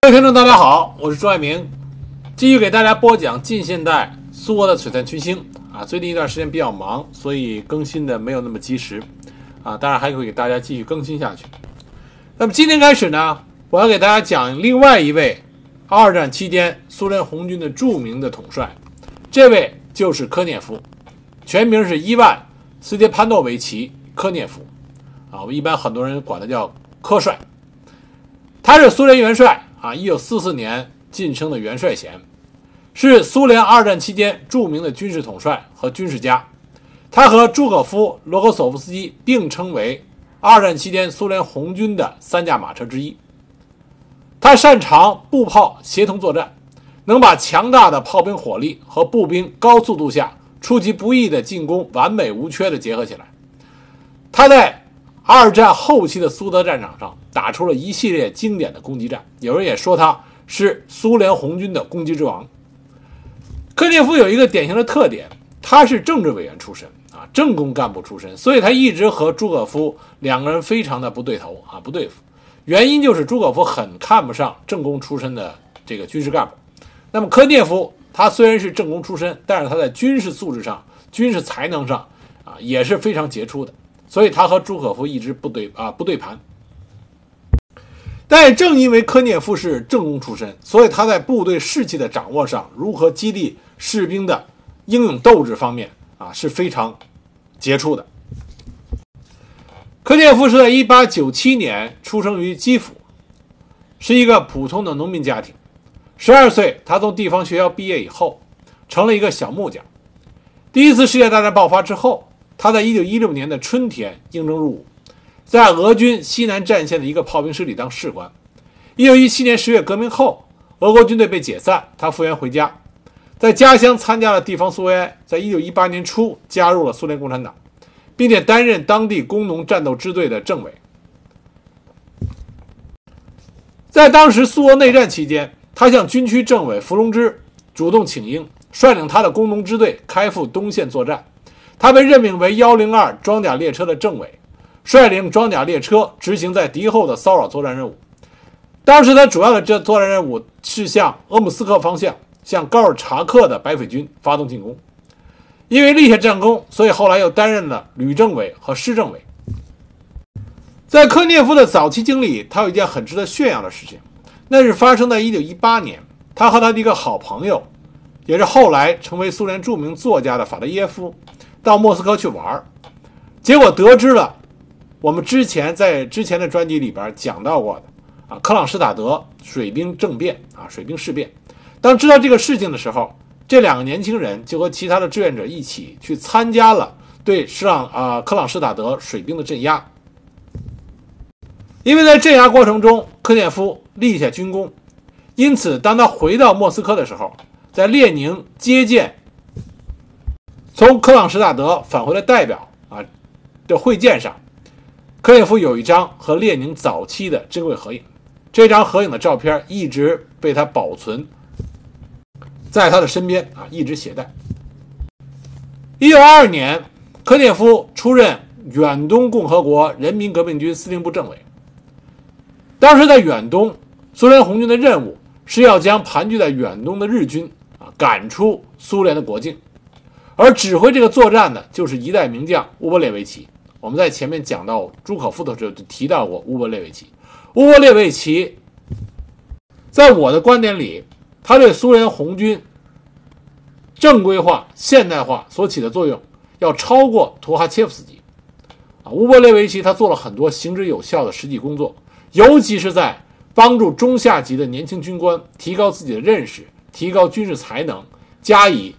各位听众，大家好，我是朱爱明，继续给大家播讲近现代苏俄的璀璨群星啊。最近一段时间比较忙，所以更新的没有那么及时啊。当然还会给大家继续更新下去。那么今天开始呢，我要给大家讲另外一位二战期间苏联红军的著名的统帅，这位就是科涅夫，全名是伊万·斯捷潘诺维奇·科涅夫啊，我们一般很多人管他叫科帅。他是苏联元帅。啊，一九四四年晋升的元帅衔，是苏联二战期间著名的军事统帅和军事家。他和朱可夫、罗格索夫斯基并称为二战期间苏联红军的三驾马车之一。他擅长步炮协同作战，能把强大的炮兵火力和步兵高速度下出其不意的进攻完美无缺的结合起来。他在二战后期的苏德战场上。打出了一系列经典的攻击战，有人也说他是苏联红军的攻击之王。科涅夫有一个典型的特点，他是政治委员出身啊，政工干部出身，所以他一直和朱可夫两个人非常的不对头啊，不对付。原因就是朱可夫很看不上政工出身的这个军事干部。那么科涅夫他虽然是政工出身，但是他在军事素质上、军事才能上啊也是非常杰出的，所以他和朱可夫一直不对啊不对盘。但正因为科涅夫是政工出身，所以他在部队士气的掌握上，如何激励士兵的英勇斗志方面啊是非常杰出的。科涅夫是在1897年出生于基辅，是一个普通的农民家庭。十二岁，他从地方学校毕业以后，成了一个小木匠。第一次世界大战爆发之后，他在1916年的春天应征入伍。在俄军西南战线的一个炮兵师里当士官。一九一七年十月革命后，俄国军队被解散，他复员回家，在家乡参加了地方苏维埃。在一九一八年初，加入了苏联共产党，并且担任当地工农战斗支队的政委。在当时苏俄内战期间，他向军区政委伏龙芝主动请缨，率领他的工农支队开赴东线作战。他被任命为幺零二装甲列车的政委。率领装甲列车执行在敌后的骚扰作战任务。当时他主要的这作战任务是向鄂木斯克方向，向高尔察克的白匪军发动进攻。因为立下战功，所以后来又担任了旅政委和师政委。在科涅夫的早期经历，他有一件很值得炫耀的事情，那是发生在1918年，他和他的一个好朋友，也是后来成为苏联著名作家的法德耶夫，到莫斯科去玩结果得知了。我们之前在之前的专辑里边讲到过的啊，克朗施塔德水兵政变啊，水兵事变。当知道这个事情的时候，这两个年轻人就和其他的志愿者一起去参加了对施朗啊克朗施塔德水兵的镇压。因为在镇压过程中，科涅夫立下军功，因此当他回到莫斯科的时候，在列宁接见从克朗施塔德返回的代表啊的会见上。科涅夫有一张和列宁早期的珍贵合影，这张合影的照片一直被他保存在他的身边啊，一直携带。一九二二年，科涅夫出任远东共和国人民革命军司令部政委。当时在远东，苏联红军的任务是要将盘踞在远东的日军啊赶出苏联的国境，而指挥这个作战的就是一代名将乌波列维奇。我们在前面讲到朱可夫的时候就提到过乌波列维奇。乌波列维奇，在我的观点里，他对苏联红军正规化、现代化所起的作用要超过图哈切夫斯基。啊，乌波列维奇他做了很多行之有效的实际工作，尤其是在帮助中下级的年轻军官提高自己的认识、提高军事才能，加以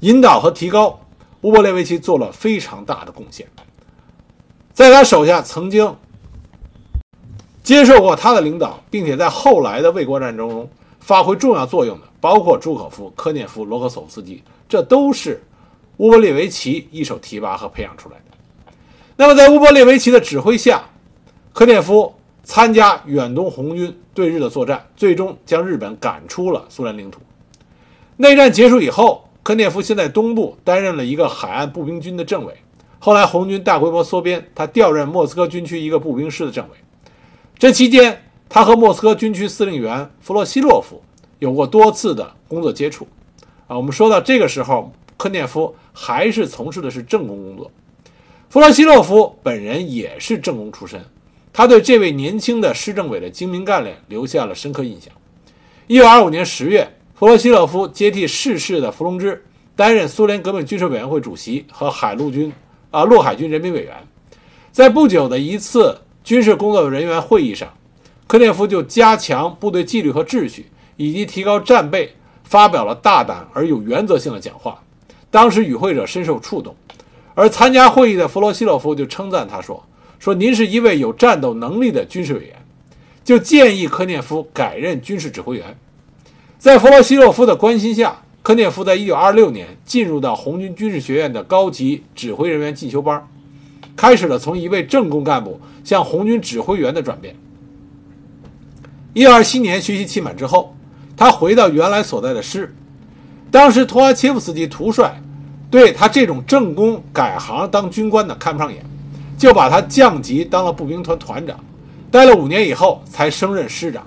引导和提高。乌波列维奇做了非常大的贡献，在他手下曾经接受过他的领导，并且在后来的卫国战争中发挥重要作用的，包括朱可夫、科涅夫、罗克索夫斯基，这都是乌波列维奇一手提拔和培养出来的。那么，在乌波列维奇的指挥下，科涅夫参加远东红军对日的作战，最终将日本赶出了苏联领土。内战结束以后。科涅夫先在东部担任了一个海岸步兵军的政委，后来红军大规模缩编，他调任莫斯科军区一个步兵师的政委。这期间，他和莫斯科军区司令员弗洛西洛夫有过多次的工作接触。啊，我们说到这个时候，科涅夫还是从事的是政工工作。弗洛西洛夫本人也是政工出身，他对这位年轻的市政委的精明干练留下了深刻印象。一九二五年十月，弗洛西洛夫接替逝世的伏龙芝担任苏联革命军事委员会主席和海陆军啊陆海军人民委员。在不久的一次军事工作人员会议上，科涅夫就加强部队纪律和秩序，以及提高战备，发表了大胆而有原则性的讲话。当时与会者深受触动。而参加会议的弗罗西洛夫就称赞他说：“说您是一位有战斗能力的军事委员，就建议科涅夫改任军事指挥员。”在弗罗西洛夫的关心下，科涅夫在1926年进入到红军军事学院的高级指挥人员进修班，开始了从一位政工干部向红军指挥员的转变。1927年学习期满之后，他回到原来所在的师，当时托阿切夫斯基图帅。对他这种政工改行当军官的看不上眼，就把他降级当了步兵团团长，待了五年以后才升任师长。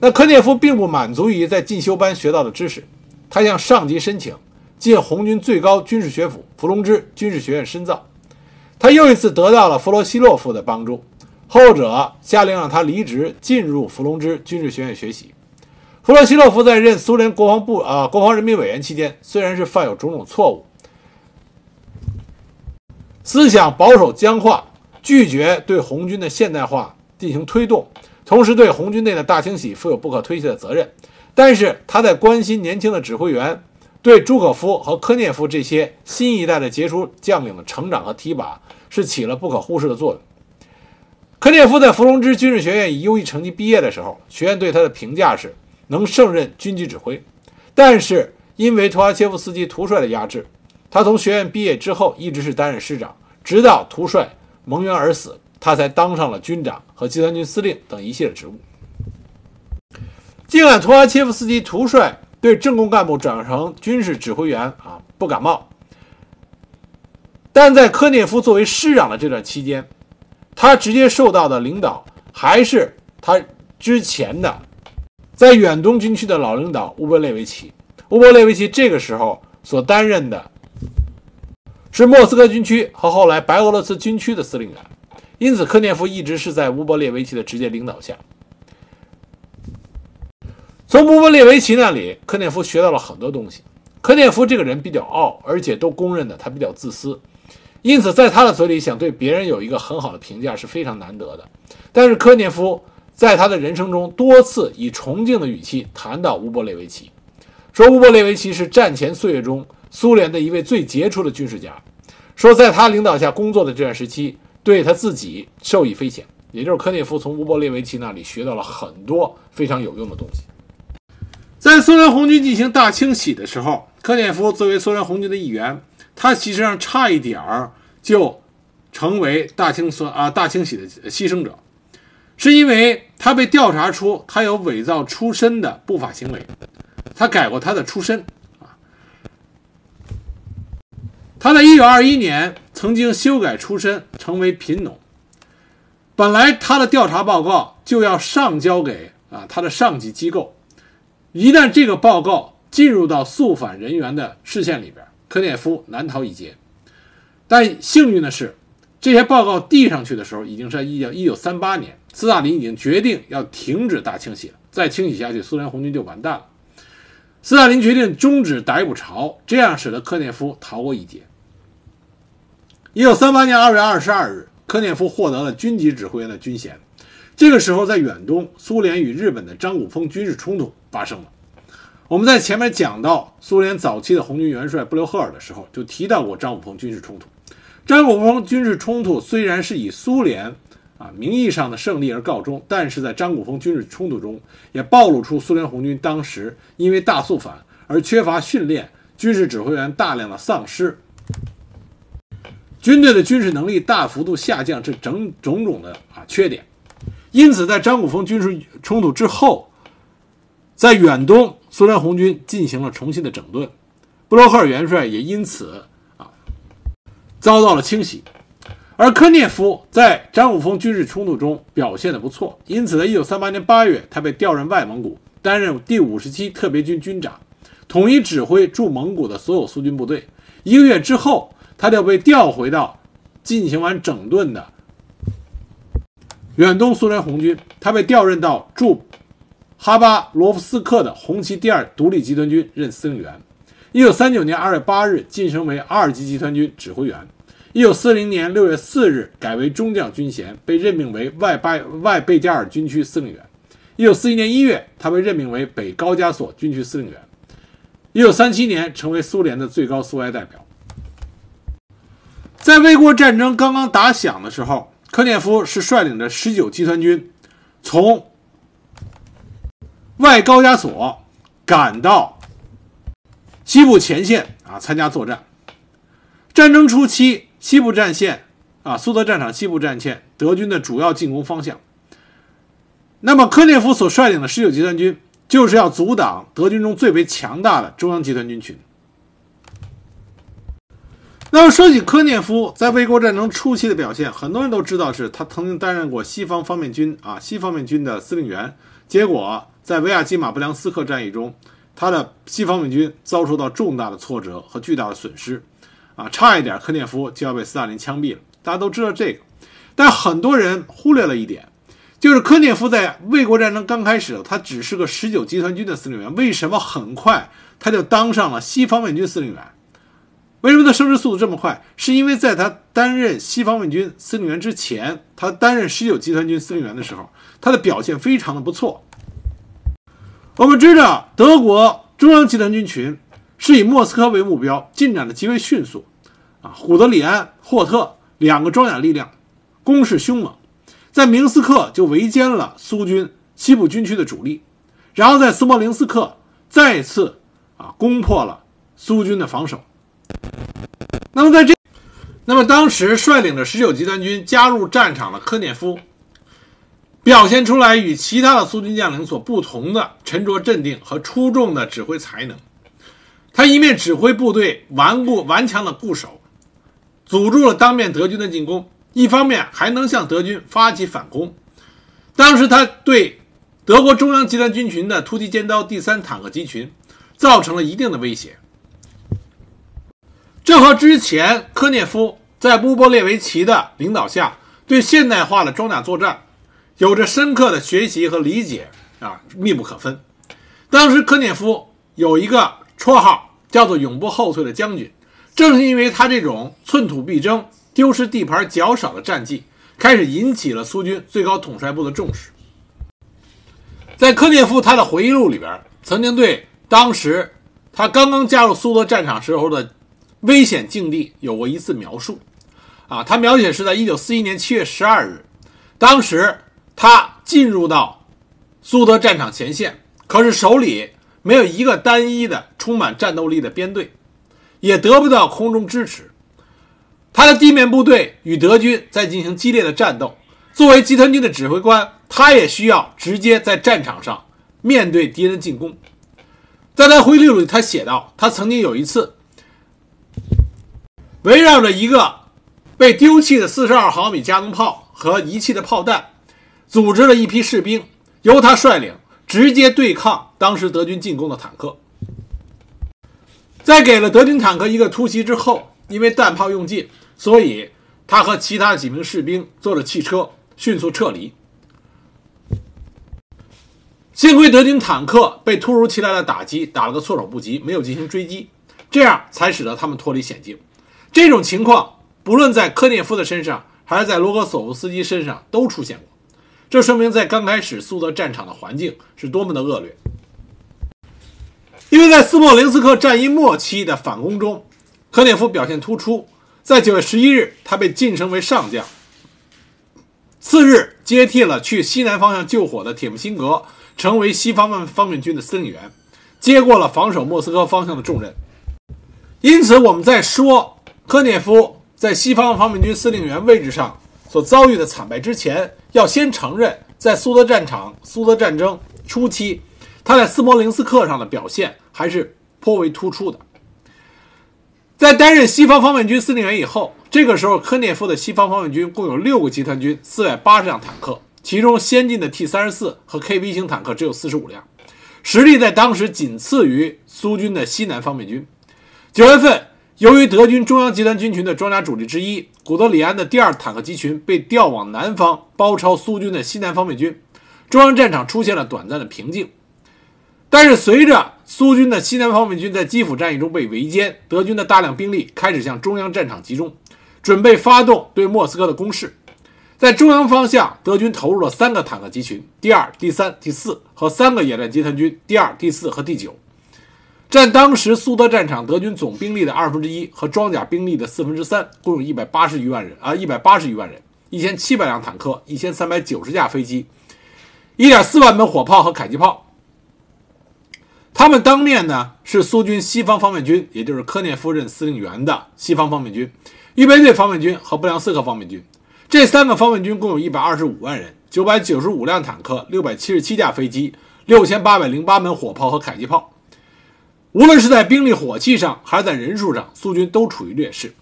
那科涅夫并不满足于在进修班学到的知识，他向上级申请进红军最高军事学府伏龙芝军事学院深造。他又一次得到了弗罗西洛夫的帮助，后者下令让他离职，进入伏龙芝军事学院学习。弗罗西洛夫在任苏联国防部啊国防人民委员期间，虽然是犯有种种错误，思想保守僵化，拒绝对红军的现代化进行推动，同时对红军内的大清洗负有不可推卸的责任。但是他在关心年轻的指挥员，对朱可夫和科涅夫这些新一代的杰出将领的成长和提拔，是起了不可忽视的作用。科涅夫在伏龙芝军事学院以优异成绩毕业的时候，学院对他的评价是。能胜任军机指挥，但是因为图阿切夫斯基图帅的压制，他从学院毕业之后一直是担任师长，直到图帅蒙冤而死，他才当上了军长和集团军司令等一系列职务。尽管图阿切夫斯基图帅对政工干部转成军事指挥员啊不感冒，但在科涅夫作为师长的这段期间，他直接受到的领导还是他之前的。在远东军区的老领导乌波列维奇，乌波列维奇这个时候所担任的是莫斯科军区和后来白俄罗斯军区的司令员，因此科涅夫一直是在乌波列维奇的直接领导下。从乌波列维奇那里，科涅夫学到了很多东西。科涅夫这个人比较傲，而且都公认的他比较自私，因此在他的嘴里想对别人有一个很好的评价是非常难得的。但是科涅夫。在他的人生中，多次以崇敬的语气谈到乌波列维奇，说乌波列维奇是战前岁月中苏联的一位最杰出的军事家，说在他领导下工作的这段时期，对他自己受益匪浅。也就是科涅夫从乌波列维奇那里学到了很多非常有用的东西。在苏联红军进行大清洗的时候，科涅夫作为苏联红军的一员，他其实上差一点儿就成为大清所啊大清洗的牺牲者。是因为他被调查出他有伪造出身的不法行为，他改过他的出身啊。他在一九二一年曾经修改出身，成为贫农。本来他的调查报告就要上交给啊他的上级机构，一旦这个报告进入到肃反人员的视线里边，科涅夫难逃一劫。但幸运的是，这些报告递上去的时候，已经是一九一九三八年。斯大林已经决定要停止大清洗了，再清洗下去，苏联红军就完蛋了。斯大林决定终止逮捕潮，这样使得科涅夫逃过一劫。一九三八年二月二十二日，科涅夫获得了军级指挥员的军衔。这个时候，在远东，苏联与日本的张古峰军事冲突发生了。我们在前面讲到苏联早期的红军元帅布留赫尔的时候，就提到过张古峰军事冲突。张古峰军事冲突虽然是以苏联。啊，名义上的胜利而告终，但是在张古峰军事冲突中，也暴露出苏联红军当时因为大肃反而缺乏训练，军事指挥员大量的丧失，军队的军事能力大幅度下降，这整种种的啊缺点。因此，在张古峰军事冲突之后，在远东，苏联红军进行了重新的整顿，布洛赫尔元帅也因此啊遭到了清洗。而科涅夫在张五峰军事冲突中表现的不错，因此在1938年8月，他被调任外蒙古，担任第五十七特别军军长，统一指挥驻蒙古的所有苏军部队。一个月之后，他就被调回到进行完整顿的远东苏联红军，他被调任到驻哈巴罗夫斯克的红旗第二独立集团军任司令员。1939年2月8日晋升为二级集团军指挥员。一九四零年六月四日改为中将军衔，被任命为外拜外贝加尔军区司令员。一九四一年一月，他被任命为北高加索军区司令员。一九三七年，成为苏联的最高苏维埃代表。在卫国战争刚刚打响的时候，科涅夫是率领着十九集团军从外高加索赶到西部前线啊，参加作战。战争初期。西部战线，啊，苏德战场西部战线，德军的主要进攻方向。那么，科涅夫所率领的十九集团军，就是要阻挡德军中最为强大的中央集团军群。那么，说起科涅夫在卫国战争初期的表现，很多人都知道是他曾经担任过西方方面军啊，西方面军的司令员。结果，在维亚基马布良斯克战役中，他的西方面军遭受到重大的挫折和巨大的损失。啊，差一点，科涅夫就要被斯大林枪毙了。大家都知道这个，但很多人忽略了一点，就是科涅夫在卫国战争刚开始，他只是个十九集团军的司令员，为什么很快他就当上了西方面军司令员？为什么他升职速度这么快？是因为在他担任西方面军司令员之前，他担任十九集团军司令员的时候，他的表现非常的不错。我们知道，德国中央集团军群是以莫斯科为目标，进展的极为迅速。啊，虎德里安、霍特两个装甲力量攻势凶猛，在明斯克就围歼了苏军西部军区的主力，然后在斯摩棱斯克再次啊攻破了苏军的防守。那么在这，那么当时率领着十九集团军加入战场的科涅夫，表现出来与其他的苏军将领所不同的沉着镇定和出众的指挥才能。他一面指挥部队顽固顽强的固守。阻住了当面德军的进攻，一方面还能向德军发起反攻。当时他对德国中央集团军群的突击尖刀第三坦克集群造成了一定的威胁。这和之前科涅夫在乌波列维奇的领导下对现代化的装甲作战有着深刻的学习和理解啊密不可分。当时科涅夫有一个绰号叫做“永不后退的将军”。正是因为他这种寸土必争、丢失地盘较少的战绩，开始引起了苏军最高统帅部的重视。在科涅夫他的回忆录里边，曾经对当时他刚刚加入苏德战场时候的危险境地有过一次描述。啊，他描写是在1941年7月12日，当时他进入到苏德战场前线，可是手里没有一个单一的、充满战斗力的编队。也得不到空中支持，他的地面部队与德军在进行激烈的战斗。作为集团军的指挥官，他也需要直接在战场上面对敌人进攻。在他回忆录里，他写道：“他曾经有一次，围绕着一个被丢弃的四十二毫米加农炮和遗弃的炮弹，组织了一批士兵，由他率领，直接对抗当时德军进攻的坦克。”在给了德军坦克一个突袭之后，因为弹炮用尽，所以他和其他几名士兵坐着汽车迅速撤离。幸亏德军坦克被突如其来的打击打了个措手不及，没有进行追击，这样才使得他们脱离险境。这种情况不论在科涅夫的身上，还是在罗格索夫斯基身上都出现过，这说明在刚开始苏德战场的环境是多么的恶劣。因为在斯莫棱斯克战役末期的反攻中，科涅夫表现突出。在九月十一日，他被晋升为上将。次日，接替了去西南方向救火的铁木辛格，成为西方面方面军的司令员，接过了防守莫斯科方向的重任。因此，我们在说科涅夫在西方方面军司令员位置上所遭遇的惨败之前，要先承认，在苏德战场、苏德战争初期。他在斯摩棱斯克上的表现还是颇为突出的。在担任西方方面军司令员以后，这个时候科涅夫的西方方面军共有六个集团军，四百八十辆坦克，其中先进的 T 三十四和 KV 型坦克只有四十五辆，实力在当时仅次于苏军的西南方面军。九月份，由于德军中央集团军群的装甲主力之一古德里安的第二坦克集群被调往南方包抄苏军的西南方面军，中央战场出现了短暂的平静。但是，随着苏军的西南方面军在基辅战役中被围歼，德军的大量兵力开始向中央战场集中，准备发动对莫斯科的攻势。在中央方向，德军投入了三个坦克集群，第二、第三、第四和三个野战集团军，第二、第四和第九，占当时苏德战场德军总兵力的二分之一和装甲兵力的四分之三，共有一百八十余万人啊，一百八十余万人，一千七百辆坦克，一千三百九十架飞机，一点四万门火炮和迫击炮。他们当面呢是苏军西方方面军，也就是科涅夫任司令员的西方方面军、预备队方面军和布良斯克方面军。这三个方面军共有一百二十五万人、九百九十五辆坦克、六百七十七架飞机、六千八百零八门火炮和迫击炮。无论是在兵力、火器上，还是在人数上，苏军都处于劣势。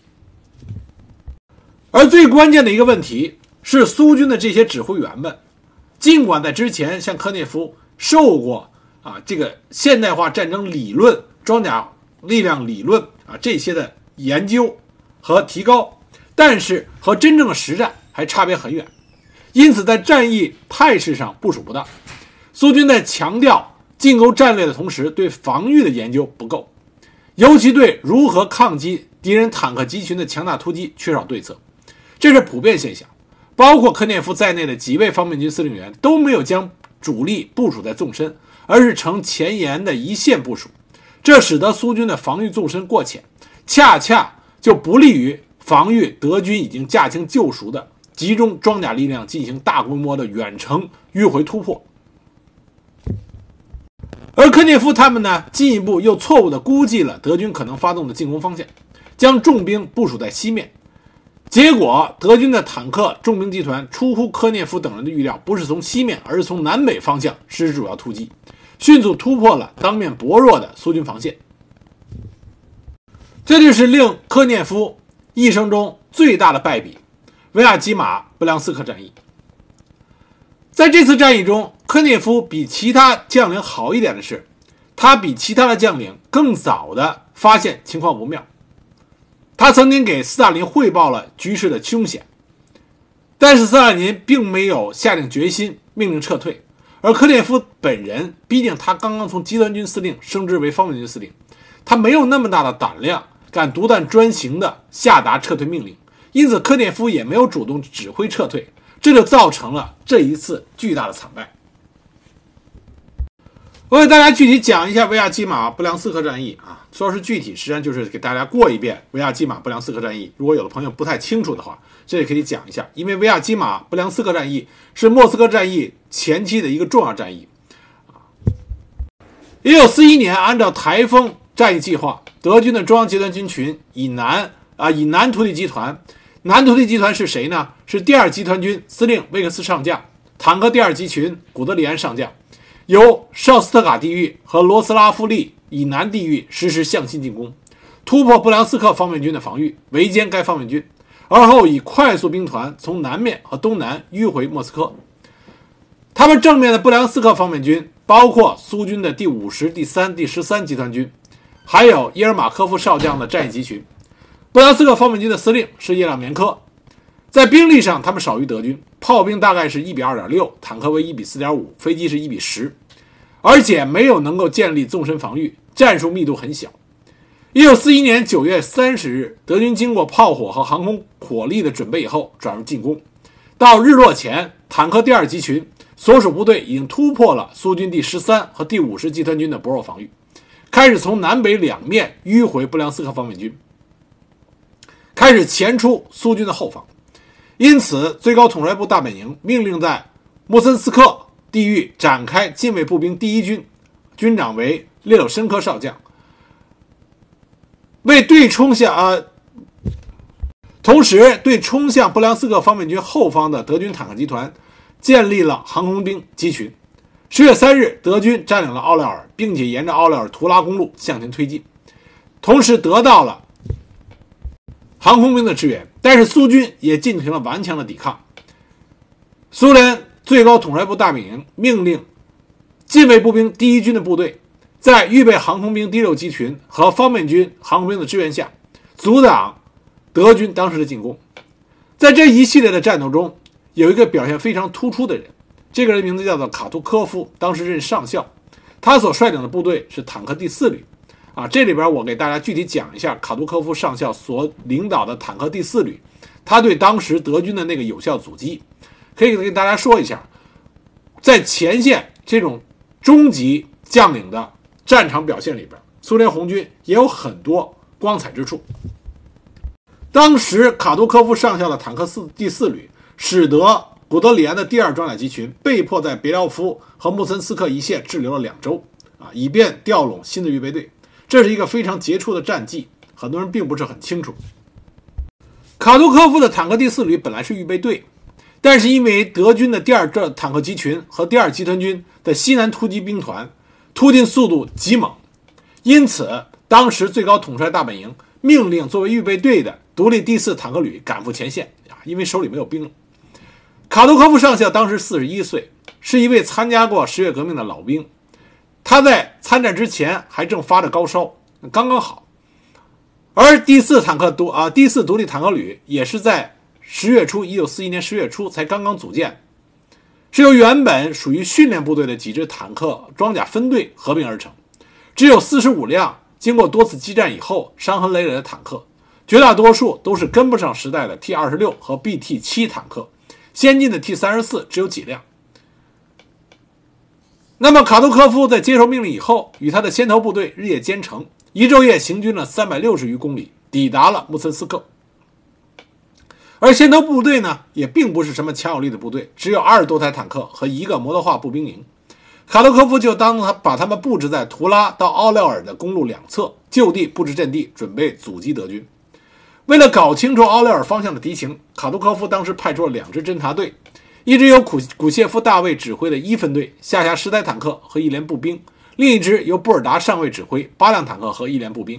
而最关键的一个问题是，苏军的这些指挥员们，尽管在之前向科涅夫受过。啊，这个现代化战争理论、装甲力量理论啊，这些的研究和提高，但是和真正的实战还差别很远，因此在战役态势上部署不当。苏军在强调进攻战略的同时，对防御的研究不够，尤其对如何抗击敌人坦克集群的强大突击缺少对策，这是普遍现象。包括科涅夫在内的几位方面军司令员都没有将主力部署在纵深。而是呈前沿的一线部署，这使得苏军的防御纵深过浅，恰恰就不利于防御德军已经驾轻就熟的集中装甲力量进行大规模的远程迂回突破。而科涅夫他们呢，进一步又错误地估计了德军可能发动的进攻方向，将重兵部署在西面，结果德军的坦克重兵集团出乎科涅夫等人的预料，不是从西面，而是从南北方向实施主要突击。迅速突破了当面薄弱的苏军防线，这就是令科涅夫一生中最大的败笔——维亚基马布良斯克战役。在这次战役中，科涅夫比其他将领好一点的是，他比其他的将领更早的发现情况不妙。他曾经给斯大林汇报了局势的凶险，但是斯大林并没有下定决心命令撤退。而科列夫本人，毕竟他刚刚从集团军司令升职为方面军司令，他没有那么大的胆量，敢独断专行的下达撤退命令，因此科列夫也没有主动指挥撤退，这就造成了这一次巨大的惨败。我给大家具体讲一下维亚基马布良斯克战役啊，说是具体，实际上就是给大家过一遍维亚基马布良斯克战役。如果有的朋友不太清楚的话，这里可以讲一下，因为维亚基马布良斯克战役是莫斯科战役前期的一个重要战役啊。一九四一年，按照台风战役计划，德军的中央集团军群以南啊，以南突地集团，南突地集团是谁呢？是第二集团军司令威克斯上将，坦克第二集群古德里安上将。由绍斯特卡地域和罗斯拉夫利以南地域实施向心进攻，突破布良斯克方面军的防御，围歼该方面军，而后以快速兵团从南面和东南迂回莫斯科。他们正面的布良斯克方面军包括苏军的第五十、第三、第十三集团军，还有伊尔马科夫少将的战役集群。布良斯克方面军的司令是叶亮棉科，在兵力上他们少于德军。炮兵大概是一比二点六，坦克为一比四点五，飞机是一比十，而且没有能够建立纵深防御，战术密度很小。一九四一年九月三十日，德军经过炮火和航空火力的准备以后，转入进攻。到日落前，坦克第二集群所属部队已经突破了苏军第十三和第五十集团军的薄弱防御，开始从南北两面迂回布良斯克方面军，开始前出苏军的后方。因此，最高统帅部大本营命令在莫森斯克地域展开近卫步兵第一军，军长为列柳申科少将，为对冲向呃，同时对冲向布良斯克方面军后方的德军坦克集团建立了航空兵集群。十月三日，德军占领了奥廖尔，并且沿着奥廖尔图拉公路向前推进，同时得到了航空兵的支援，但是苏军也进行了顽强的抵抗。苏联最高统帅部大本营命令近卫步兵第一军的部队，在预备航空兵第六集群和方面军航空兵的支援下，阻挡德军当时的进攻。在这一系列的战斗中，有一个表现非常突出的人，这个人名字叫做卡图科夫，当时任上校，他所率领的部队是坦克第四旅。啊，这里边我给大家具体讲一下卡杜科夫上校所领导的坦克第四旅，他对当时德军的那个有效阻击，可以跟大家说一下，在前线这种中级将领的战场表现里边，苏联红军也有很多光彩之处。当时卡杜科夫上校的坦克四第四旅，使得古德里安的第二装甲集群被迫在别廖夫和穆森斯克一线滞留了两周，啊，以便调拢新的预备队。这是一个非常杰出的战绩，很多人并不是很清楚。卡图科夫的坦克第四旅本来是预备队，但是因为德军的第二这坦克集群和第二集团军的西南突击兵团突进速度极猛，因此当时最高统帅大本营命令作为预备队的独立第四坦克旅赶赴前线啊，因为手里没有兵了。卡图科夫上校当时四十一岁，是一位参加过十月革命的老兵。他在参战之前还正发着高烧，刚刚好。而第四坦克独啊第四独立坦克旅也是在十月初，一九四一年十月初才刚刚组建，是由原本属于训练部队的几支坦克装甲分队合并而成，只有四十五辆经过多次激战以后伤痕累累的坦克，绝大多数都是跟不上时代的 T 二十六和 BT 七坦克，先进的 T 三十四只有几辆。那么卡杜科夫在接受命令以后，与他的先头部队日夜兼程，一昼夜行军了三百六十余公里，抵达了穆森斯克。而先头部队呢，也并不是什么强有力的部队，只有二十多台坦克和一个摩托化步兵营。卡杜科夫就当他把他们布置在图拉到奥廖尔的公路两侧，就地布置阵地，准备阻击德军。为了搞清楚奥廖尔方向的敌情，卡杜科夫当时派出了两支侦察队。一支由古古谢夫大尉指挥的一分队，下辖十台坦克和一连步兵；另一支由布尔达上尉指挥，八辆坦克和一连步兵。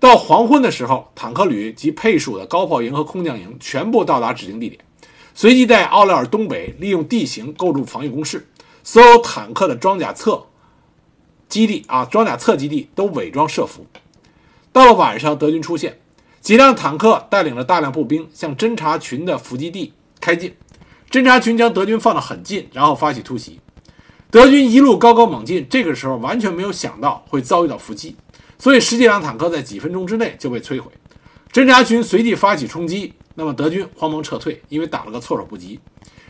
到黄昏的时候，坦克旅及配属的高炮营和空降营全部到达指定地点，随即在奥莱尔东北利用地形构筑防御工事，所有坦克的装甲侧基地啊，装甲侧基地都伪装设伏。到了晚上，德军出现，几辆坦克带领着大量步兵向侦察群的伏击地开进。侦察群将德军放得很近，然后发起突袭。德军一路高高猛进，这个时候完全没有想到会遭遇到伏击，所以十几辆坦克在几分钟之内就被摧毁。侦察群随即发起冲击，那么德军慌忙撤退，因为打了个措手不及。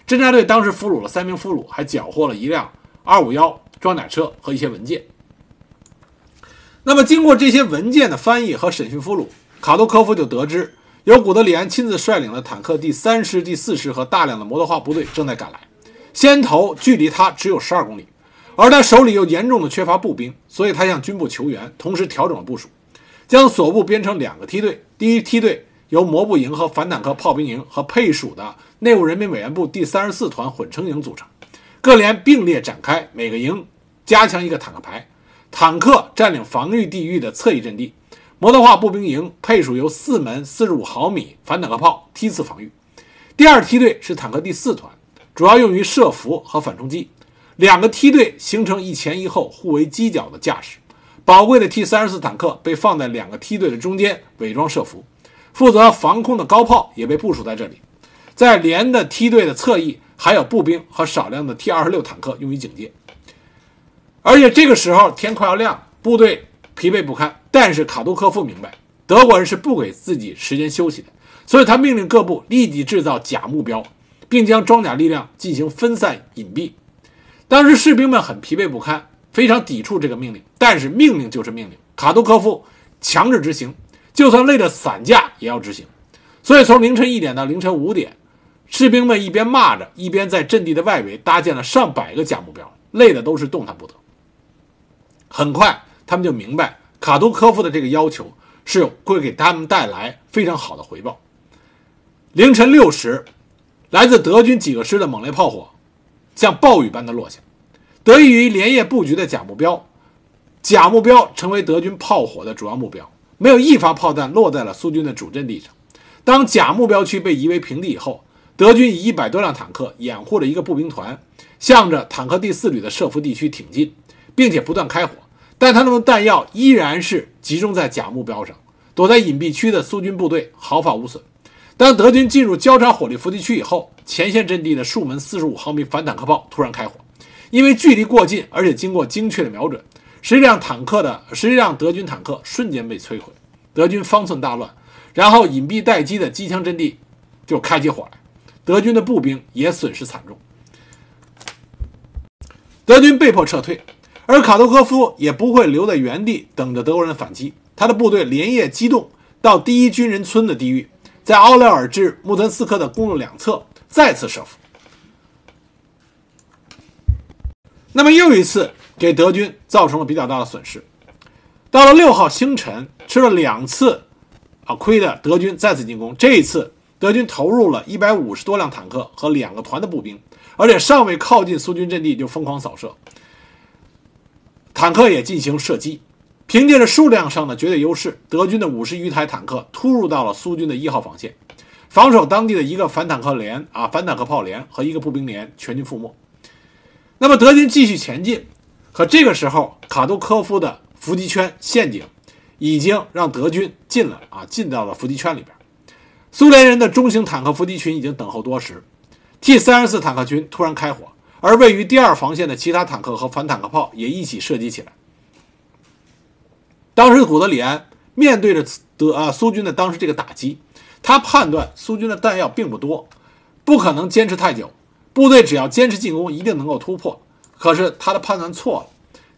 侦察队当时俘虏了三名俘虏，还缴获了一辆二五幺装甲车和一些文件。那么经过这些文件的翻译和审讯俘虏，卡多科夫就得知。由古德里安亲自率领的坦克第三师、第四师和大量的摩托化部队正在赶来，先头距离他只有十二公里，而他手里又严重的缺乏步兵，所以他向军部求援，同时调整了部署，将所部编成两个梯队。第一梯队由摩步营和反坦克炮兵营和配属的内务人民委员部第三十四团混成营组成，各连并列展开，每个营加强一个坦克排，坦克占领防御地域的侧翼阵地。摩托化步兵营配属由四门四十五毫米反坦克炮梯次防御。第二梯队是坦克第四团，主要用于设伏和反冲击。两个梯队形成一前一后互为犄角的架势。宝贵的 T 三十四坦克被放在两个梯队的中间，伪装设伏。负责防空的高炮也被部署在这里。在连的梯队的侧翼还有步兵和少量的 T 二十六坦克用于警戒。而且这个时候天快要亮，部队疲惫不堪。但是卡杜科夫明白，德国人是不给自己时间休息的，所以他命令各部立即制造假目标，并将装甲力量进行分散隐蔽。当时士兵们很疲惫不堪，非常抵触这个命令。但是命令就是命令，卡杜科夫强制执行，就算累得散架也要执行。所以从凌晨一点到凌晨五点，士兵们一边骂着，一边在阵地的外围搭建了上百个假目标，累的都是动弹不得。很快，他们就明白。卡图科夫的这个要求是会给他们带来非常好的回报。凌晨六时，来自德军几个师的猛烈炮火像暴雨般的落下。得益于连夜布局的假目标，假目标成为德军炮火的主要目标，没有一发炮弹落在了苏军的主阵地上。当假目标区被夷为平地以后，德军以一百多辆坦克掩护着一个步兵团，向着坦克第四旅的设伏地区挺进，并且不断开火。但他们的弹药依然是集中在假目标上，躲在隐蔽区的苏军部队毫发无损。当德军进入交叉火力伏击区以后，前线阵地的数门四十五毫米反坦克炮突然开火，因为距离过近，而且经过精确的瞄准，十辆坦克的十辆德军坦克瞬间被摧毁，德军方寸大乱。然后隐蔽待机的机枪阵地就开起火来，德军的步兵也损失惨重，德军被迫撤退，而卡托科夫也不会留在原地等着德国人反击，他的部队连夜机动到第一军人村的地域。在奥廖尔至穆岑斯克的公路两侧再次设伏，那么又一次给德军造成了比较大的损失。到了六号清晨，吃了两次啊亏的德军再次进攻，这一次德军投入了一百五十多辆坦克和两个团的步兵，而且尚未靠近苏军阵地就疯狂扫射，坦克也进行射击。凭借着数量上的绝对优势，德军的五十余台坦克突入到了苏军的一号防线，防守当地的一个反坦克连啊反坦克炮连和一个步兵连全军覆没。那么德军继续前进，可这个时候卡杜科夫的伏击圈陷阱已经让德军进了啊进到了伏击圈里边。苏联人的中型坦克伏击群已经等候多时，T 三十四坦克群突然开火，而位于第二防线的其他坦克和反坦克炮也一起射击起来。当时古德里安面对着德啊苏军的当时这个打击，他判断苏军的弹药并不多，不可能坚持太久，部队只要坚持进攻，一定能够突破。可是他的判断错了，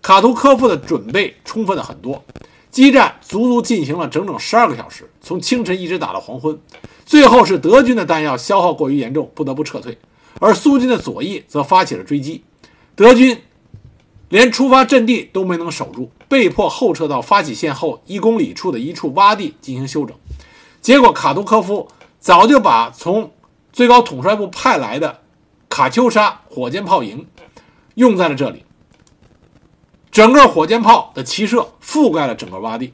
卡图科夫的准备充分了很多，激战足足进行了整整十二个小时，从清晨一直打到黄昏，最后是德军的弹药消耗过于严重，不得不撤退，而苏军的左翼则发起了追击，德军。连出发阵地都没能守住，被迫后撤到发起线后一公里处的一处洼地进行休整。结果，卡杜科夫早就把从最高统帅部派来的卡秋莎火箭炮营用在了这里，整个火箭炮的齐射覆盖了整个洼地。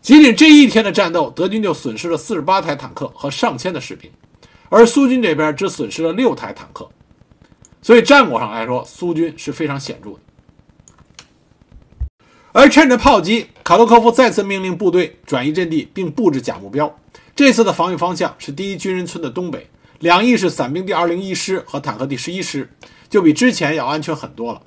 仅仅这一天的战斗，德军就损失了四十八台坦克和上千的士兵，而苏军这边只损失了六台坦克。所以战果上来说，苏军是非常显著的。而趁着炮击，卡洛科夫再次命令部队转移阵地，并布置假目标。这次的防御方向是第一军人村的东北，两翼是伞兵第二零一师和坦克第十一师，就比之前要安全很多了。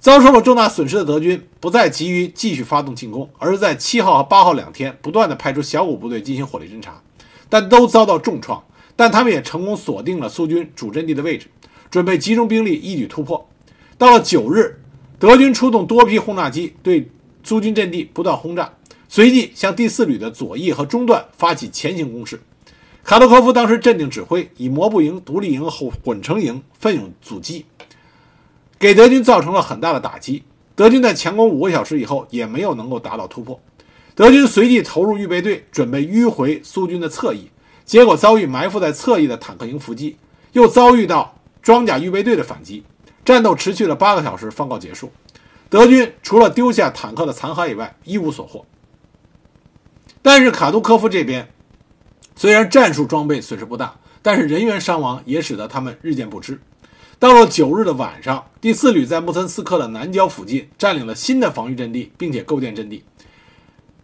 遭受了重大损失的德军不再急于继续发动进攻，而是在七号和八号两天不断的派出小股部队进行火力侦察，但都遭到重创。但他们也成功锁定了苏军主阵地的位置。准备集中兵力一举突破。到了九日，德军出动多批轰炸机对苏军阵地不断轰炸，随即向第四旅的左翼和中段发起前行攻势。卡托科夫当时镇定指挥，以摩步营、独立营和混成营奋勇阻击，给德军造成了很大的打击。德军在强攻五个小时以后，也没有能够达到突破。德军随即投入预备队，准备迂回苏军的侧翼，结果遭遇埋伏在侧翼的坦克营伏击，又遭遇到。装甲预备队的反击，战斗持续了八个小时方告结束。德军除了丢下坦克的残骸以外，一无所获。但是卡杜科夫这边虽然战术装备损失不大，但是人员伤亡也使得他们日渐不支。到了九日的晚上，第四旅在穆森斯克的南郊附近占领了新的防御阵地，并且构建阵地。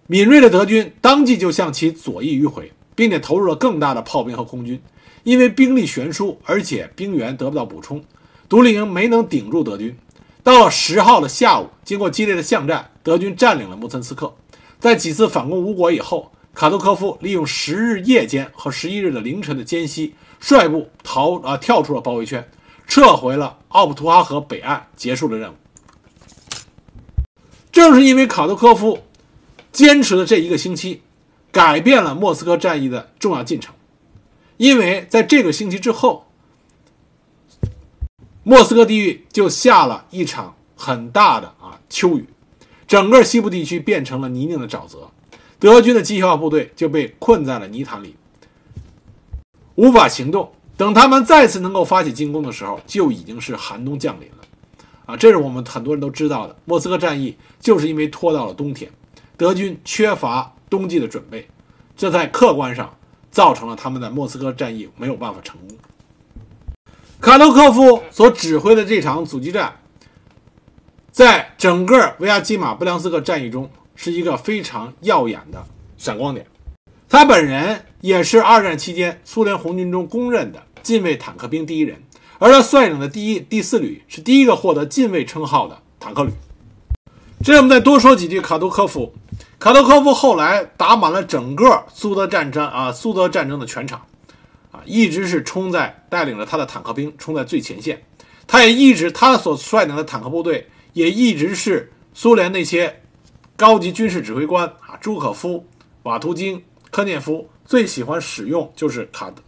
敏锐的德军当即就向其左翼迂回，并且投入了更大的炮兵和空军。因为兵力悬殊，而且兵员得不到补充，独立营没能顶住德军。到了十号的下午，经过激烈的巷战，德军占领了穆岑斯克。在几次反攻无果以后，卡杜科夫利用十日夜间和十一日的凌晨的间隙，率部逃啊跳出了包围圈，撤回了奥普图哈河北岸，结束了任务。正是因为卡杜科夫坚持了这一个星期，改变了莫斯科战役的重要进程。因为在这个星期之后，莫斯科地域就下了一场很大的啊秋雨，整个西部地区变成了泥泞的沼泽，德军的机械化部队就被困在了泥潭里，无法行动。等他们再次能够发起进攻的时候，就已经是寒冬降临了，啊，这是我们很多人都知道的。莫斯科战役就是因为拖到了冬天，德军缺乏冬季的准备，这在客观上造成了他们的莫斯科战役没有办法成功。卡托科夫所指挥的这场阻击战，在整个维亚基马布良斯克战役中是一个非常耀眼的闪光点。他本人也是二战期间苏联红军中公认的近卫坦克兵第一人，而他率领的第一第四旅是第一个获得近卫称号的坦克旅。这里我们再多说几句卡杜科夫。卡德科夫后来打满了整个苏德战争啊，苏德战争的全场。啊，一直是冲在带领着他的坦克兵冲在最前线，他也一直他所率领的坦克部队也一直是苏联那些高级军事指挥官啊，朱可夫、瓦图金、科涅夫最喜欢使用就是卡德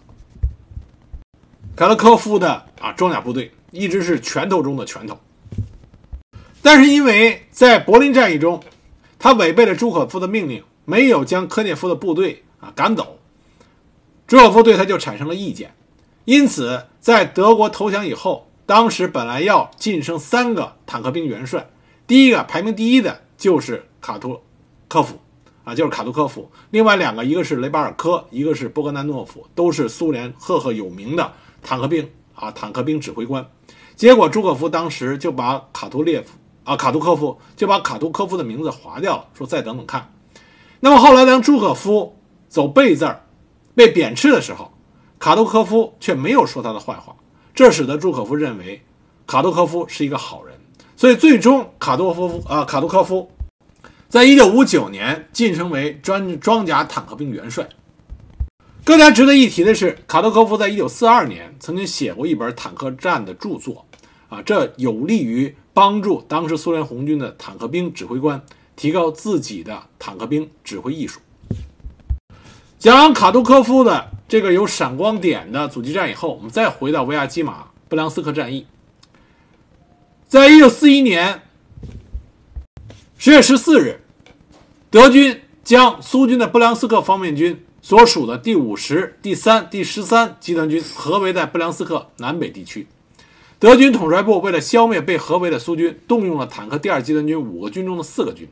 卡德科夫的啊装甲部队，一直是拳头中的拳头。但是因为在柏林战役中，他违背了朱可夫的命令，没有将科涅夫的部队啊赶走。朱可夫对他就产生了意见，因此在德国投降以后，当时本来要晋升三个坦克兵元帅，第一个排名第一的就是卡图科夫，啊，就是卡图科夫。另外两个，一个是雷巴尔科，一个是波格南诺夫，都是苏联赫赫有名的坦克兵啊，坦克兵指挥官。结果朱可夫当时就把卡图列夫啊，卡图科夫就把卡图科夫的名字划掉了，说再等等看。那么后来当朱可夫走背字儿。被贬斥的时候，卡杜科夫却没有说他的坏话，这使得朱可夫认为卡杜科夫是一个好人，所以最终卡杜科夫啊卡杜科夫，在一九五九年晋升为专装甲坦克兵元帅。更加值得一提的是，卡杜科夫在一九四二年曾经写过一本坦克战的著作，啊，这有利于帮助当时苏联红军的坦克兵指挥官提高自己的坦克兵指挥艺术。讲完卡杜科夫的这个有闪光点的阻击战以后，我们再回到维亚基马布良斯克战役。在一九四一年十月十四日，德军将苏军的布良斯克方面军所属的第五十、第三、第十三集团军合围在布良斯克南北地区。德军统帅部为了消灭被合围的苏军，动用了坦克第二集团军五个军中的四个军，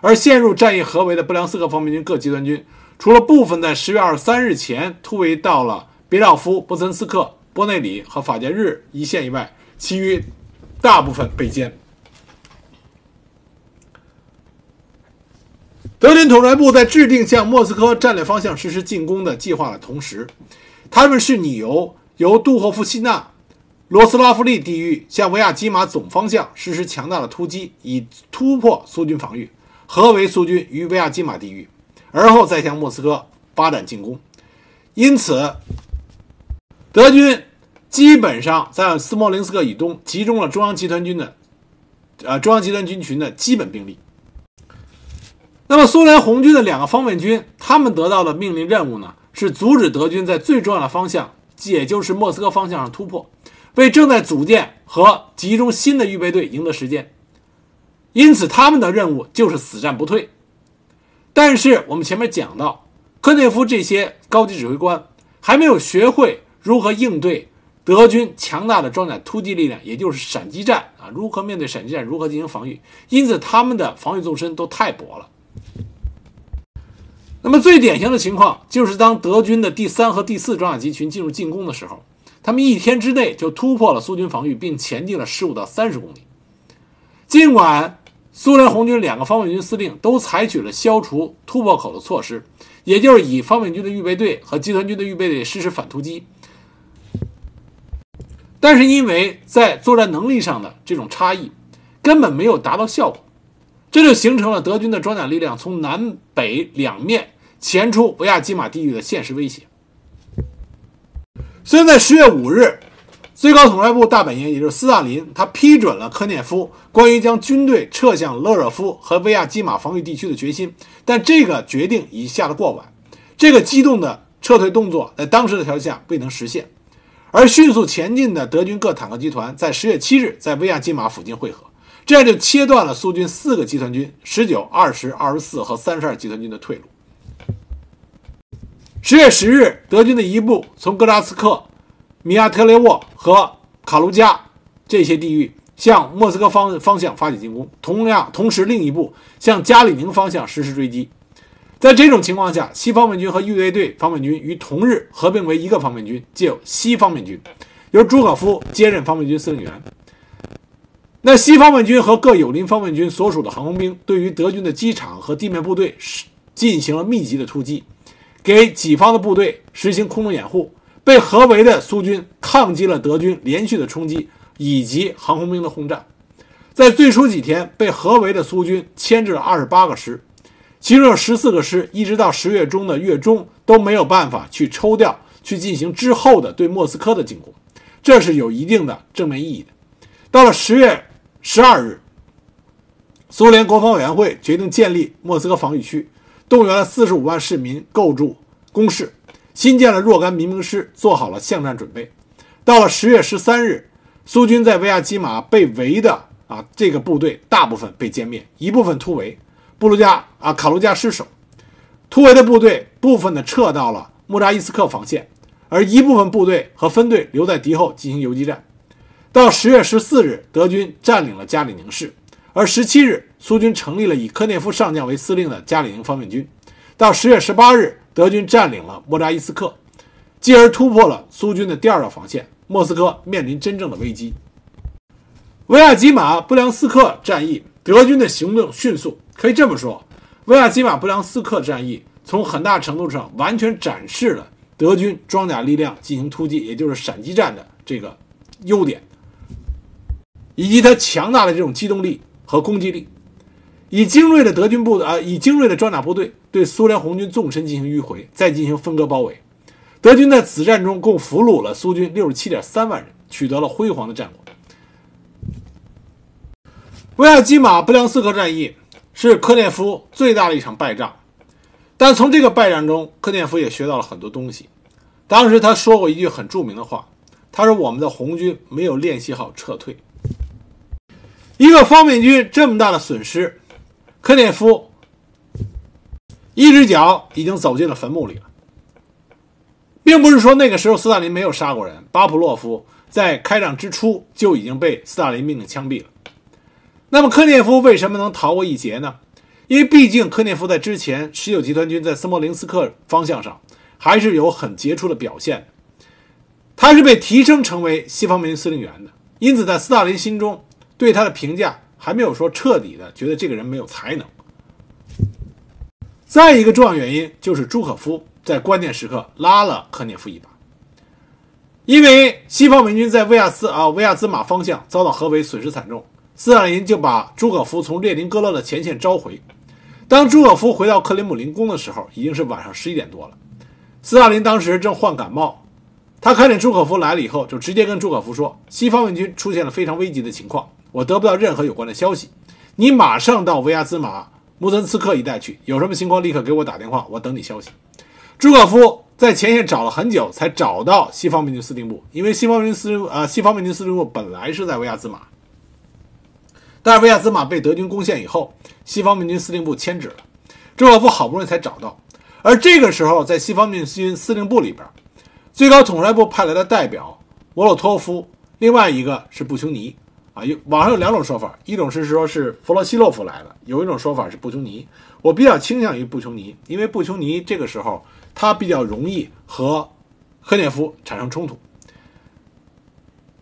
而陷入战役合围的布良斯克方面军各集团军。除了部分在十月二十三日前突围到了别廖夫、波岑斯克、波内里和法捷日一线以外，其余大部分被歼。德军统帅部在制定向莫斯科战略方向实施进攻的计划的同时，他们是拟由由杜霍夫西纳、罗斯拉夫利地域向维亚基马总方向实施强大的突击，以突破苏军防御，合围苏军于维亚基马地域。而后再向莫斯科发展进攻，因此，德军基本上在斯摩棱斯克以东集中了中央集团军的，呃，中央集团军群的基本兵力。那么，苏联红军的两个方面军，他们得到的命令任务呢，是阻止德军在最重要的方向，也就是莫斯科方向上突破，为正在组建和集中新的预备队赢得时间。因此，他们的任务就是死战不退。但是我们前面讲到，科涅夫这些高级指挥官还没有学会如何应对德军强大的装甲突击力量，也就是闪击战啊，如何面对闪击战，如何进行防御，因此他们的防御纵深都太薄了。那么最典型的情况就是，当德军的第三和第四装甲集群进入进攻的时候，他们一天之内就突破了苏军防御，并前进了十五到三十公里，尽管。苏联红军两个方面军司令都采取了消除突破口的措施，也就是以方面军的预备队和集团军的预备队实施反突击。但是因为在作战能力上的这种差异，根本没有达到效果，这就形成了德军的装甲力量从南北两面前出维亚基马地域的现实威胁。虽然在十月五日。最高统帅部大本营，也就是斯大林，他批准了科涅夫关于将军队撤向勒热夫和维亚基马防御地区的决心，但这个决定已下得过晚，这个激动的撤退动作在当时的条件下未能实现，而迅速前进的德军各坦克集团在十月七日在维亚基马附近汇合，这样就切断了苏军四个集团军十九、二十、二十四和三十二集团军的退路。十月十日，德军的一部从格拉斯克。米亚特雷沃和卡卢加这些地域向莫斯科方方向发起进攻，同样同时另一部向加里宁方向实施追击。在这种情况下，西方面军和预备队方面军于同日合并为一个方面军，即有西方面军，由朱可夫接任方面军司令员。那西方面军和各友邻方面军所属的航空兵，对于德军的机场和地面部队是进行了密集的突击，给己方的部队实行空中掩护。被合围的苏军抗击了德军连续的冲击以及航空兵的轰炸。在最初几天，被合围的苏军牵制了二十八个师。其中有十四个师，一直到十月中的月中都没有办法去抽调去进行之后的对莫斯科的进攻，这是有一定的正面意义的。到了十月十二日，苏联国防委员会决定建立莫斯科防御区，动员了四十五万市民构筑工事，新建了若干民兵师，做好了巷战准备。到了十月十三日，苏军在维亚基马被围的啊这个部队大部分被歼灭，一部分突围。布卢加啊，卡卢加失守，突围的部队部分的撤到了穆扎伊斯克防线，而一部分部队和分队留在敌后进行游击战。到十月十四日，德军占领了加里宁市，而十七日，苏军成立了以科涅夫上将为司令的加里宁方面军。到十月十八日，德军占领了莫扎伊斯克，继而突破了苏军的第二道防线，莫斯科面临真正的危机。维亚吉马布良斯克战役，德军的行动迅速。可以这么说，维亚基马布良斯克战役从很大程度上完全展示了德军装甲力量进行突击，也就是闪击战的这个优点，以及它强大的这种机动力和攻击力。以精锐的德军部啊，以精锐的装甲部队对苏联红军纵深进行迂回，再进行分割包围。德军在此战中共俘虏了苏军六十七点三万人，取得了辉煌的战果。维亚基马布良斯克战役。是科涅夫最大的一场败仗，但从这个败仗中，科涅夫也学到了很多东西。当时他说过一句很著名的话，他说：“我们的红军没有练习好撤退。”一个方面军这么大的损失，科涅夫一只脚已经走进了坟墓里了，并不是说那个时候斯大林没有杀过人，巴甫洛夫在开战之初就已经被斯大林命令枪毙了。那么科涅夫为什么能逃过一劫呢？因为毕竟科涅夫在之前十九集团军在斯摩棱斯克方向上还是有很杰出的表现，他是被提升成为西方面军司令员的，因此在斯大林心中对他的评价还没有说彻底的觉得这个人没有才能。再一个重要原因就是朱可夫在关键时刻拉了科涅夫一把，因为西方盟军在维亚斯啊维亚兹马方向遭到合围，损失惨重。斯大林就把朱可夫从列宁格勒的前线召回。当朱可夫回到克里姆林宫的时候，已经是晚上十一点多了。斯大林当时正患感冒，他看见朱可夫来了以后，就直接跟朱可夫说：“西方面军出现了非常危急的情况，我得不到任何有关的消息。你马上到维亚兹马穆森斯克一带去，有什么情况立刻给我打电话，我等你消息。”朱可夫在前线找了很久，才找到西方面军司令部，因为西方面军司令呃，西方面军司令部本来是在维亚兹马。但是维亚兹马被德军攻陷以后，西方面军司令部迁址了，朱可夫好不容易才找到。而这个时候，在西方面军司令部里边，最高统帅部派来的代表莫洛托夫，另外一个是布琼尼啊。有网上有两种说法，一种是说是弗洛西洛夫来了，有一种说法是布琼尼。我比较倾向于布琼尼，因为布琼尼这个时候他比较容易和科涅夫产生冲突。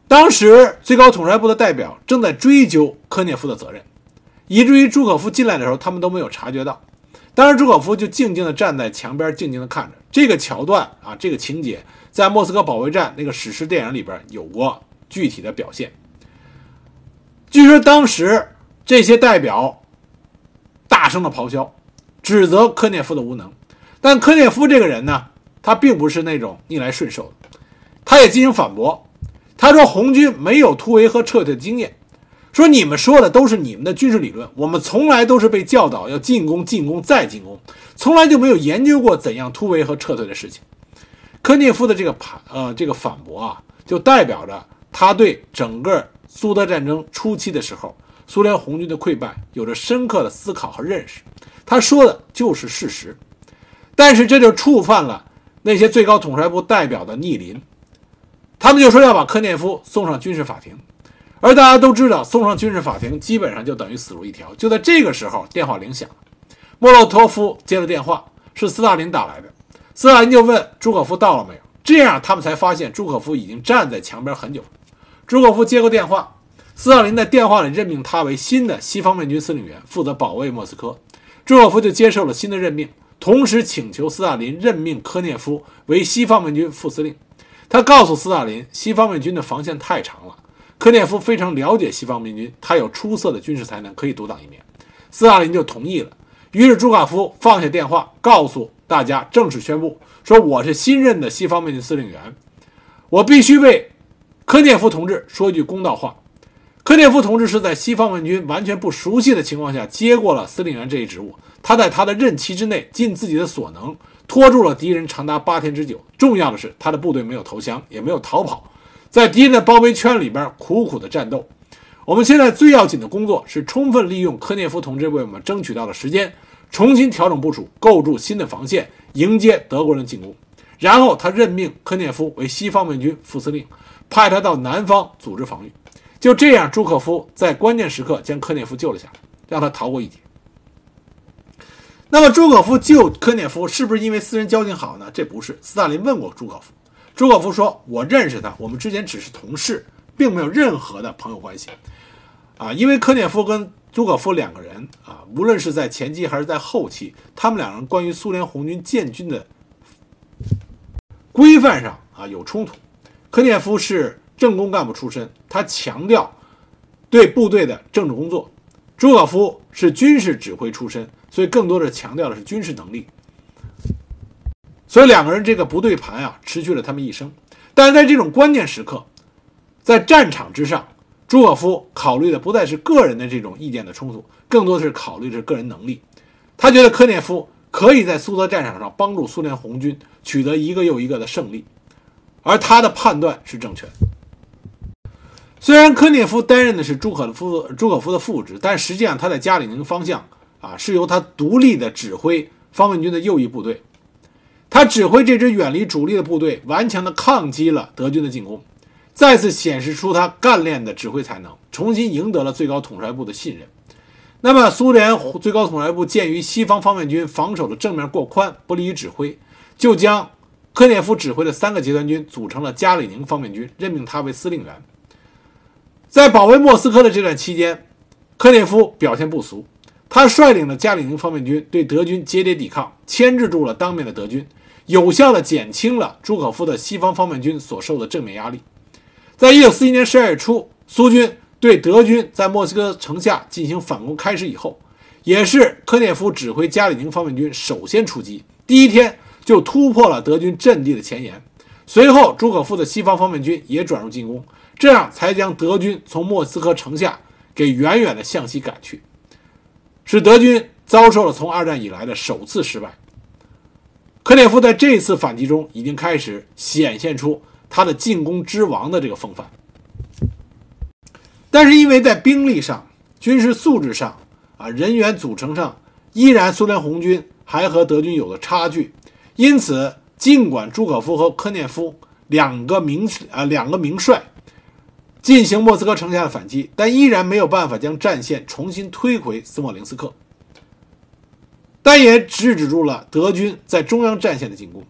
当时最高统帅部的代表正在追究科涅夫的责任，以至于朱可夫进来的时候，他们都没有察觉到。当时朱可夫就静静地站在墙边，静静地看着这个桥段啊，这个情节在莫斯科保卫战那个史诗电影里边有过具体的表现。据说当时这些代表大声的咆哮，指责科涅夫的无能，但科涅夫这个人呢，他并不是那种逆来顺受的，他也进行反驳。他说：“红军没有突围和撤退的经验，说你们说的都是你们的军事理论，我们从来都是被教导要进攻、进攻再进攻，从来就没有研究过怎样突围和撤退的事情。”科涅夫的这个反呃这个反驳啊，就代表着他对整个苏德战争初期的时候苏联红军的溃败有着深刻的思考和认识。他说的就是事实，但是这就触犯了那些最高统帅部代表的逆鳞。他们就说要把科涅夫送上军事法庭，而大家都知道，送上军事法庭基本上就等于死路一条。就在这个时候，电话铃响了，莫洛托夫接了电话，是斯大林打来的。斯大林就问朱可夫到了没有，这样他们才发现朱可夫已经站在墙边很久了。朱可夫接过电话，斯大林在电话里任命他为新的西方面军司令员，负责保卫莫斯科。朱可夫就接受了新的任命，同时请求斯大林任命科涅夫为西方面军副司令。他告诉斯大林，西方面军的防线太长了，科涅夫非常了解西方面军，他有出色的军事才能，可以独当一面。斯大林就同意了。于是朱可夫放下电话，告诉。大家正式宣布说：“我是新任的西方面军司令员，我必须为科涅夫同志说句公道话。科涅夫同志是在西方面军完全不熟悉的情况下接过了司令员这一职务，他在他的任期之内尽自己的所能，拖住了敌人长达八天之久。重要的是，他的部队没有投降，也没有逃跑，在敌人的包围圈里边苦苦的战斗。我们现在最要紧的工作是充分利用科涅夫同志为我们争取到的时间。”重新调整部署，构筑新的防线，迎接德国人进攻。然后他任命科涅夫为西方面军副司令，派他到南方组织防御。就这样，朱可夫在关键时刻将科涅夫救了下来，让他逃过一劫。那么，朱可夫救科涅夫是不是因为私人交情好呢？这不是。斯大林问过朱可夫，朱可夫说：“我认识他，我们之间只是同事，并没有任何的朋友关系。”啊，因为科涅夫跟朱可夫两个人啊，无论是在前期还是在后期，他们两人关于苏联红军建军的规范上啊有冲突。科涅夫是政工干部出身，他强调对部队的政治工作；朱可夫是军事指挥出身，所以更多的强调的是军事能力。所以两个人这个不对盘啊，持续了他们一生。但是在这种关键时刻，在战场之上。朱可夫考虑的不再是个人的这种意见的冲突，更多的是考虑的是个人能力。他觉得科涅夫可以在苏德战场上帮助苏联红军取得一个又一个的胜利，而他的判断是正确的。虽然科涅夫担任的是朱可夫朱可夫的副职，但实际上他在加里宁方向啊是由他独立的指挥方面军的右翼部队，他指挥这支远离主力的部队，顽强地抗击了德军的进攻。再次显示出他干练的指挥才能，重新赢得了最高统帅部的信任。那么，苏联最高统帅部鉴于西方方面军防守的正面过宽，不利于指挥，就将科涅夫指挥的三个集团军组成了加里宁方面军，任命他为司令员。在保卫莫斯科的这段期间，科涅夫表现不俗，他率领的加里宁方面军对德军节节抵抗，牵制住了当面的德军，有效地减轻了朱可夫的西方方面军所受的正面压力。在一九四一年十二月初，苏军对德军在莫斯科城下进行反攻开始以后，也是科涅夫指挥加里宁方面军首先出击，第一天就突破了德军阵地的前沿。随后，朱可夫的西方方面军也转入进攻，这样才将德军从莫斯科城下给远远地向西赶去，使德军遭受了从二战以来的首次失败。科涅夫在这次反击中已经开始显现出。他的进攻之王的这个风范，但是因为在兵力上、军事素质上啊、人员组成上，依然苏联红军还和德军有了差距，因此，尽管朱可夫和科涅夫两个名啊两个名帅进行莫斯科城下的反击，但依然没有办法将战线重新推回斯莫林斯克，但也制止住了德军在中央战线的进攻，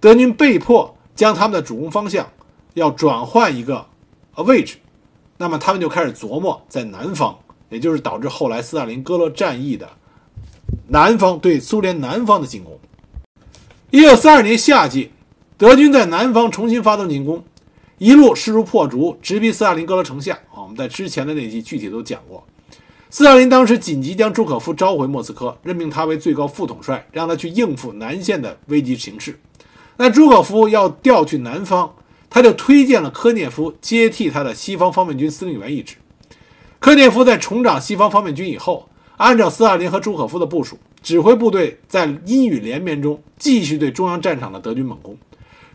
德军被迫。将他们的主攻方向要转换一个呃位置，那么他们就开始琢磨在南方，也就是导致后来斯大林格勒战役的南方对苏联南方的进攻。一九四二年夏季，德军在南方重新发动进攻，一路势如破竹，直逼斯大林格勒城下。啊，我们在之前的那集具体都讲过。斯大林当时紧急将朱可夫召回莫斯科，任命他为最高副统帅，让他去应付南线的危急形势。那朱可夫要调去南方，他就推荐了科涅夫接替他的西方方面军司令员一职。科涅夫在重掌西方方面军以后，按照斯大林和朱可夫的部署，指挥部队在阴雨连绵中继续对中央战场的德军猛攻，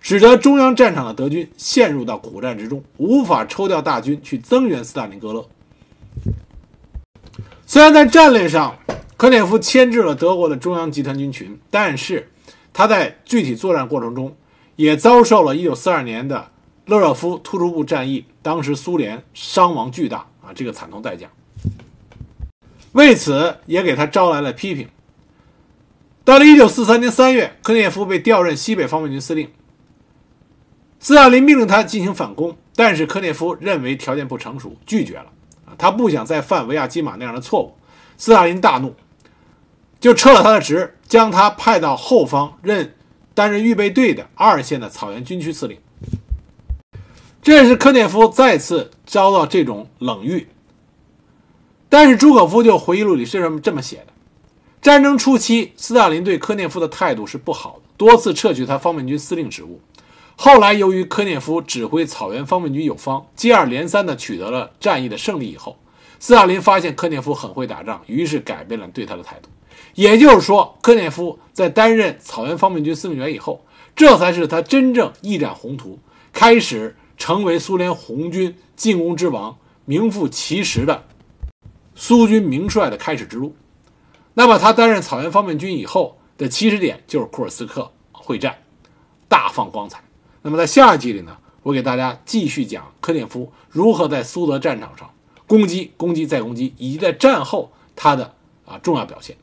使得中央战场的德军陷入到苦战之中，无法抽调大军去增援斯大林格勒。虽然在战略上，科涅夫牵制了德国的中央集团军群，但是。他在具体作战过程中，也遭受了1942年的勒热夫突出部战役，当时苏联伤亡巨大啊，这个惨痛代价。为此，也给他招来了批评。到了1943年3月，科涅夫被调任西北方面军司令。斯大林命令他进行反攻，但是科涅夫认为条件不成熟，拒绝了。他不想再犯维亚基马那样的错误。斯大林大怒，就撤了他的职，将他派到后方任担任预备队的二线的草原军区司令。这是科涅夫再次遭到这种冷遇。但是朱可夫就回忆录里是这么这么写的：战争初期，斯大林对科涅夫的态度是不好的，多次撤去他方面军司令职务。后来，由于科涅夫指挥草原方面军有方，接二连三地取得了战役的胜利以后，斯大林发现科涅夫很会打仗，于是改变了对他的态度。也就是说，科涅夫在担任草原方面军司令员以后，这才是他真正一展宏图，开始成为苏联红军进攻之王、名副其实的苏军名帅的开始之路。那么，他担任草原方面军以后的起始点就是库尔斯克会战，大放光彩。那么在下一集里呢，我给大家继续讲科涅夫如何在苏德战场上攻击、攻击再攻击，以及在战后他的啊重要表现。